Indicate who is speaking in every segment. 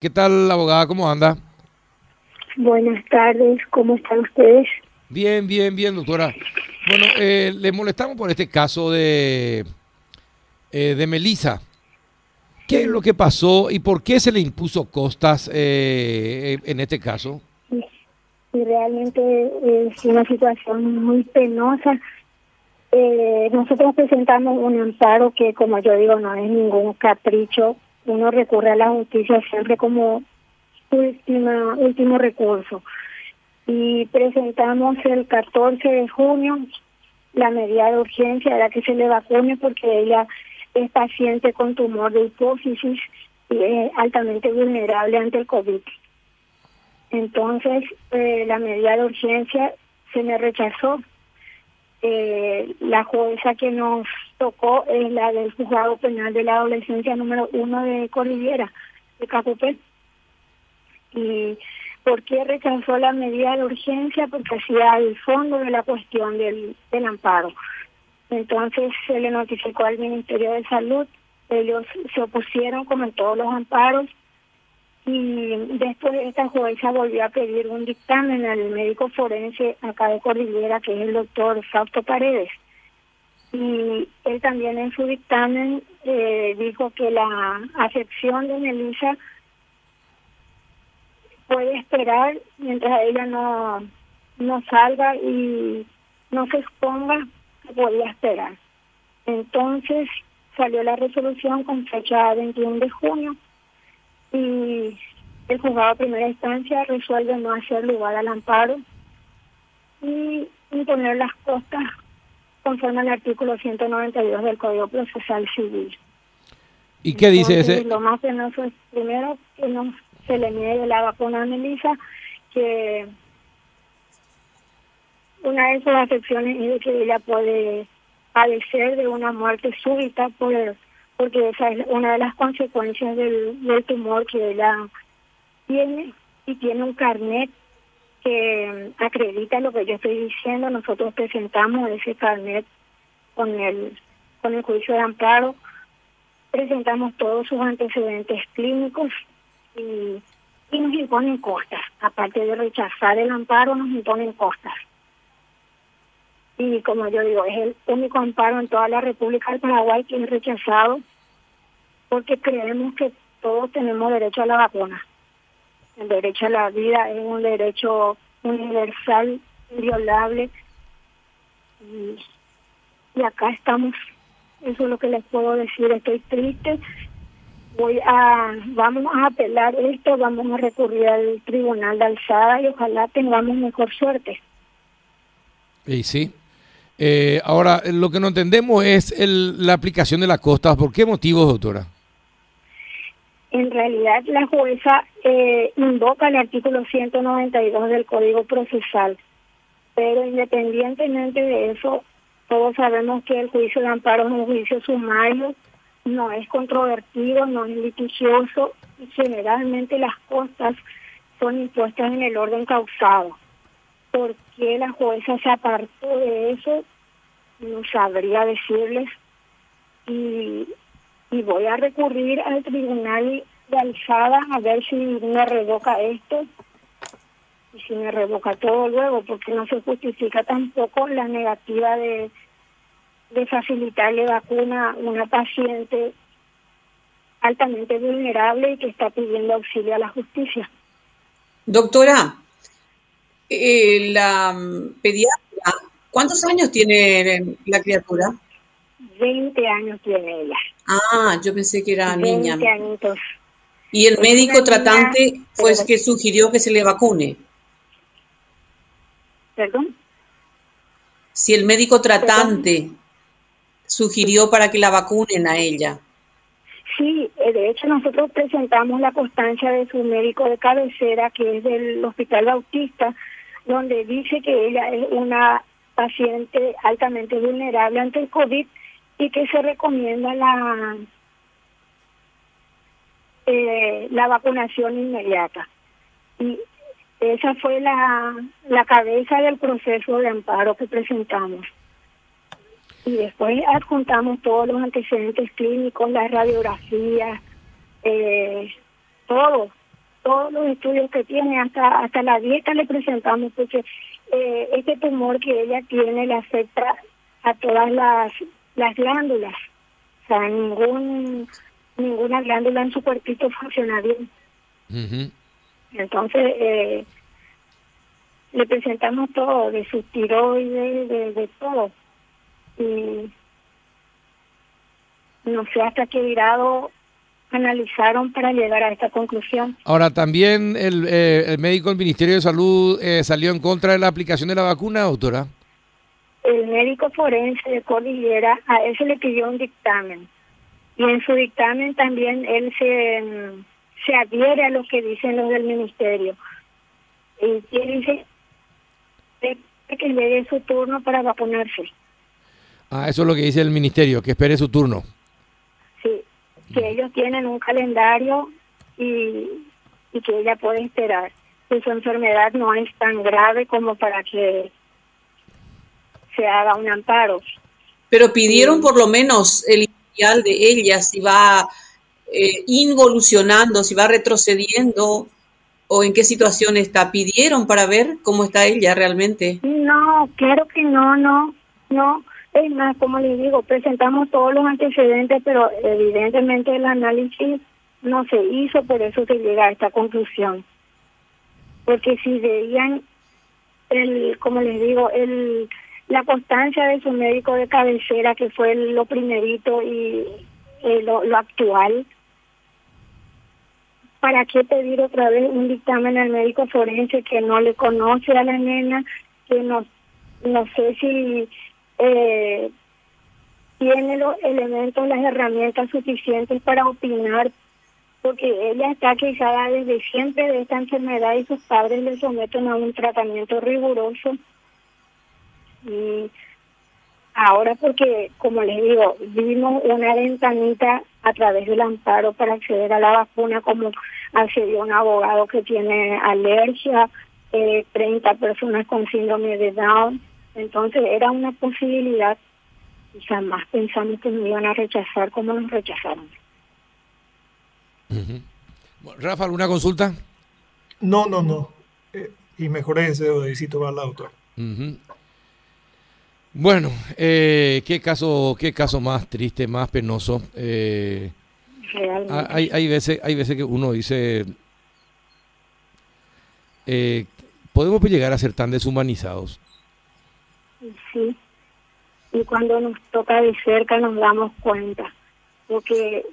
Speaker 1: ¿Qué tal, abogada? ¿Cómo anda?
Speaker 2: Buenas tardes, ¿cómo están ustedes?
Speaker 1: Bien, bien, bien, doctora. Bueno, eh, le molestamos por este caso de, eh, de Melissa. ¿Qué es lo que pasó y por qué se le impuso costas eh, en este caso?
Speaker 2: Y realmente es una situación muy penosa. Eh, nosotros presentamos un amparo que, como yo digo, no es ningún capricho uno recurre a la justicia siempre como última, último recurso. Y presentamos el 14 de junio la medida de urgencia, era que se le vacune porque ella es paciente con tumor de hipófisis y es altamente vulnerable ante el COVID. Entonces, eh, la medida de urgencia se me rechazó eh, la jueza que nos tocó es la del juzgado penal de la adolescencia número uno de Cordillera, de Capupé. ¿Y por qué rechazó la medida de urgencia? Porque hacía el fondo de la cuestión del, del amparo. Entonces se le notificó al Ministerio de Salud, ellos se opusieron como en todos los amparos y después esta jueza volvió a pedir un dictamen al médico forense acá de Cordillera, que es el doctor Fausto Paredes. Y él también en su dictamen eh, dijo que la afección de Melissa puede esperar mientras ella no, no salga y no se exponga, podía esperar. Entonces salió la resolución con fecha 21 de junio y el juzgado de primera instancia resuelve no hacer lugar al amparo y imponer las costas conforme al artículo 192 del Código Procesal Civil.
Speaker 1: ¿Y qué dice ese?
Speaker 2: Lo más penoso es primero que no se le niegue la vacuna a Melissa, que una de esas afecciones es que ella puede padecer de una muerte súbita por porque esa es una de las consecuencias del, del tumor que ella tiene y tiene un carnet que acredita lo que yo estoy diciendo. Nosotros presentamos ese carnet con el con el juicio de amparo, presentamos todos sus antecedentes clínicos y, y nos imponen costas. Aparte de rechazar el amparo, nos imponen costas. Y como yo digo, es el único amparo en toda la República del Paraguay que es rechazado porque creemos que todos tenemos derecho a la vacuna. El derecho a la vida es un derecho universal, inviolable. Y, acá estamos. Eso es lo que les puedo decir. Estoy triste. Voy a, vamos a apelar esto, vamos a recurrir al tribunal de alzada y ojalá tengamos mejor suerte.
Speaker 1: Y sí. Eh, ahora, lo que no entendemos es el, la aplicación de la costa. ¿Por qué motivos, doctora?
Speaker 2: En realidad, la jueza eh, invoca el artículo 192 del Código Procesal, pero independientemente de eso, todos sabemos que el juicio de amparo es un juicio sumario, no es controvertido, no es litigioso y generalmente las costas son impuestas en el orden causado. ¿Por qué la jueza se apartó de eso? No sabría decirles. Y y voy a recurrir al tribunal de alzada a ver si me revoca esto y si me revoca todo luego, porque no se justifica tampoco la negativa de, de facilitarle vacuna a una paciente altamente vulnerable y que está pidiendo auxilio a la justicia.
Speaker 3: Doctora, eh, la pediatra, ¿cuántos años tiene la criatura?
Speaker 2: 20 años tiene ella.
Speaker 3: Ah, yo pensé que era
Speaker 2: 20
Speaker 3: niña.
Speaker 2: añitos.
Speaker 3: Y el
Speaker 2: Es
Speaker 3: médico tratante fue el que sugirió que se le vacune.
Speaker 2: ¿Perdón?
Speaker 3: Si el médico tratante sugirió para que la vacunen a ella.
Speaker 2: Sí, eh, de hecho nosotros presentamos la constancia de su médico de cabecera, que es del Hospital Bautista, donde dice que ella es una paciente altamente vulnerable ante el COVID y que se recomienda la eh, la vacunación inmediata. Y esa fue la, la cabeza del proceso de amparo que presentamos. Y después adjuntamos todos los antecedentes clínicos, las radiografías, eh, todo, todos los estudios que tiene, hasta hasta la dieta le presentamos, porque eh, este tumor que ella tiene le afecta a todas las, las glándulas. O sea, ningún, ninguna glándula en su cuerpito funciona bien. Entonces, eh, le presentamos todo, de su tiroides, de, de todo. Y no sé hasta qué grado analizaron para llegar a esta conclusión.
Speaker 1: Ahora, también el, eh, el médico del Ministerio de Salud eh, salió en contra de la aplicación de la vacuna, doctora.
Speaker 2: El médico forense de Cordillera, a él se le pidió un dictamen. Y en su dictamen también él se, mm, se adhiere a lo que dicen los del ministerio. Y dice que llegue su turno para vacunarse.
Speaker 1: Ah, eso es lo que dice el ministerio, que espere su turno.
Speaker 2: Sí, que ellos tienen un calendario y, y que ella puede esperar. Que su enfermedad no es tan grave como para que se haga un amparo.
Speaker 3: Pero pidieron por lo menos el inicial de ella, si va eh, involucionando, si va retrocediendo o en qué situación está. ¿Pidieron para ver cómo está ella realmente?
Speaker 2: No, claro que no, no, no. Es más, como les digo, presentamos todos los antecedentes, pero evidentemente el análisis no se hizo, por eso se llega a esta conclusión. Porque si veían, el, como les digo, el la constancia de su médico de cabecera, que fue lo primerito y eh, lo, actual, ¿para qué pedir otra vez un dictamen al médico forense que no le conoce a la nena, que no, no sé si eh, tiene los elementos, las herramientas suficientes para opinar, porque ella está quejada desde siempre de esta enfermedad y sus padres le someten a un tratamiento riguroso. Y ahora porque, como les digo, vimos una ventanita a través del amparo para acceder a la vacuna, como accedió un abogado que tiene alergia, eh, 30 personas con síndrome de Down, entonces era una posibilidad y jamás pensamos que nos iban a rechazar como nos rechazaron.
Speaker 1: Rafa, ¿alguna consulta?
Speaker 4: No, no, no. Eh, y mejoré ese dedicito para la doctora.
Speaker 1: Bueno, eh, qué caso, qué caso más triste, más penoso. Eh, hay, hay veces, hay veces que uno dice, eh, podemos llegar a ser tan deshumanizados.
Speaker 2: Sí, y cuando nos toca de cerca nos damos cuenta, porque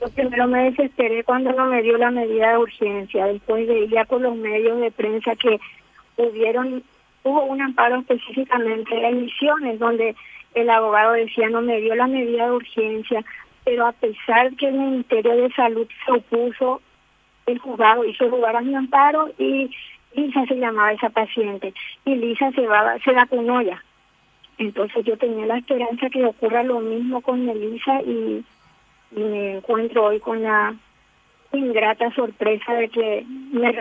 Speaker 2: yo primero me desesperé cuando no me dio la medida de urgencia, después veía por los medios de prensa que hubieron, hubo un amparo específicamente en Misiones, donde el abogado decía no me dio la medida de urgencia, pero a pesar que el Ministerio de Salud se opuso, el juzgado hizo lugar a mi amparo y Lisa se llamaba esa paciente y Lisa se va se vacunó ya. Entonces yo tenía la esperanza que ocurra lo mismo con Melissa y me encuentro hoy con la ingrata sorpresa de que me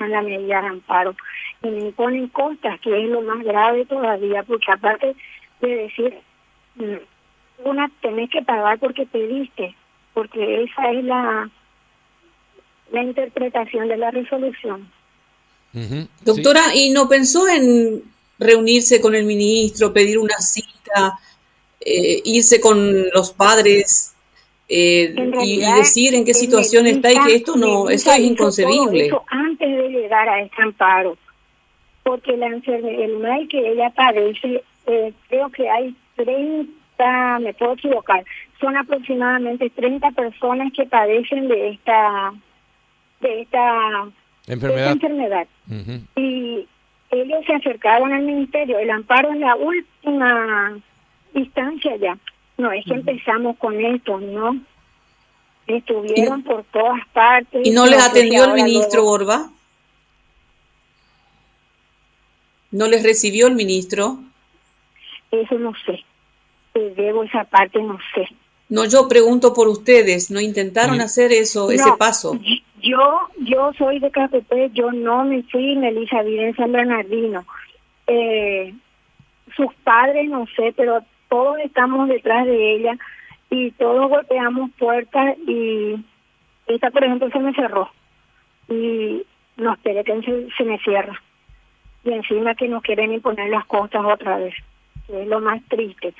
Speaker 2: realizan la medida de amparo y me ponen costas, que es lo más grave todavía, porque aparte de decir, mm, una tenés que pagar porque pediste, porque esa es la la interpretación de la resolución.
Speaker 3: Doctora, ¿y no pensó en reunirse con el ministro, pedir una cita, eh, irse con los padres eh, y, decir en qué situación está y que esto no, esto es inconcebible?
Speaker 2: Antes de llegar a este amparo, porque la enfermedad, el mal que ella padece, eh, creo que hay 30, me puedo equivocar, son aproximadamente 30 personas que padecen de esta de esta
Speaker 1: enfermedad.
Speaker 2: enfermedad. Y ellos se acercaron al ministerio, el amparo en la última instancia ya. No, es que empezamos con esto, ¿no? Estuvieron por todas partes.
Speaker 3: ¿Y no les atendió el ministro Borba? ¿No les recibió el ministro?
Speaker 2: Eso no sé. Debo esa parte, no sé.
Speaker 3: No, yo pregunto por ustedes, ¿no intentaron hacer eso, ese paso?
Speaker 2: Yo yo soy de KPP, yo no me fui, Melissa vive en San Bernardino. Eh, sus padres, no sé, pero todos estamos detrás de ella y todos golpeamos puertas y esta, por ejemplo, se me cerró. y no espere que se, me cierra. Y encima que nos quieren imponer las costas otra vez, que es lo más triste.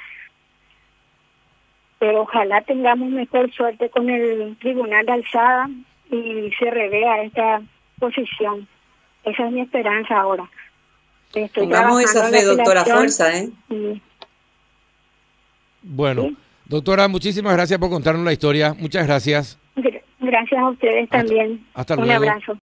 Speaker 2: Pero ojalá tengamos mejor suerte con el tribunal de alzada y se revea esta posición. Esa es mi esperanza ahora.
Speaker 3: Estoy Pongamos esa fe, doctora, fuerza, ¿eh?
Speaker 1: Bueno, doctora, muchísimas gracias por contarnos la historia. Muchas gracias.
Speaker 2: Gracias a ustedes también.
Speaker 1: Hasta, luego. Un
Speaker 2: abrazo.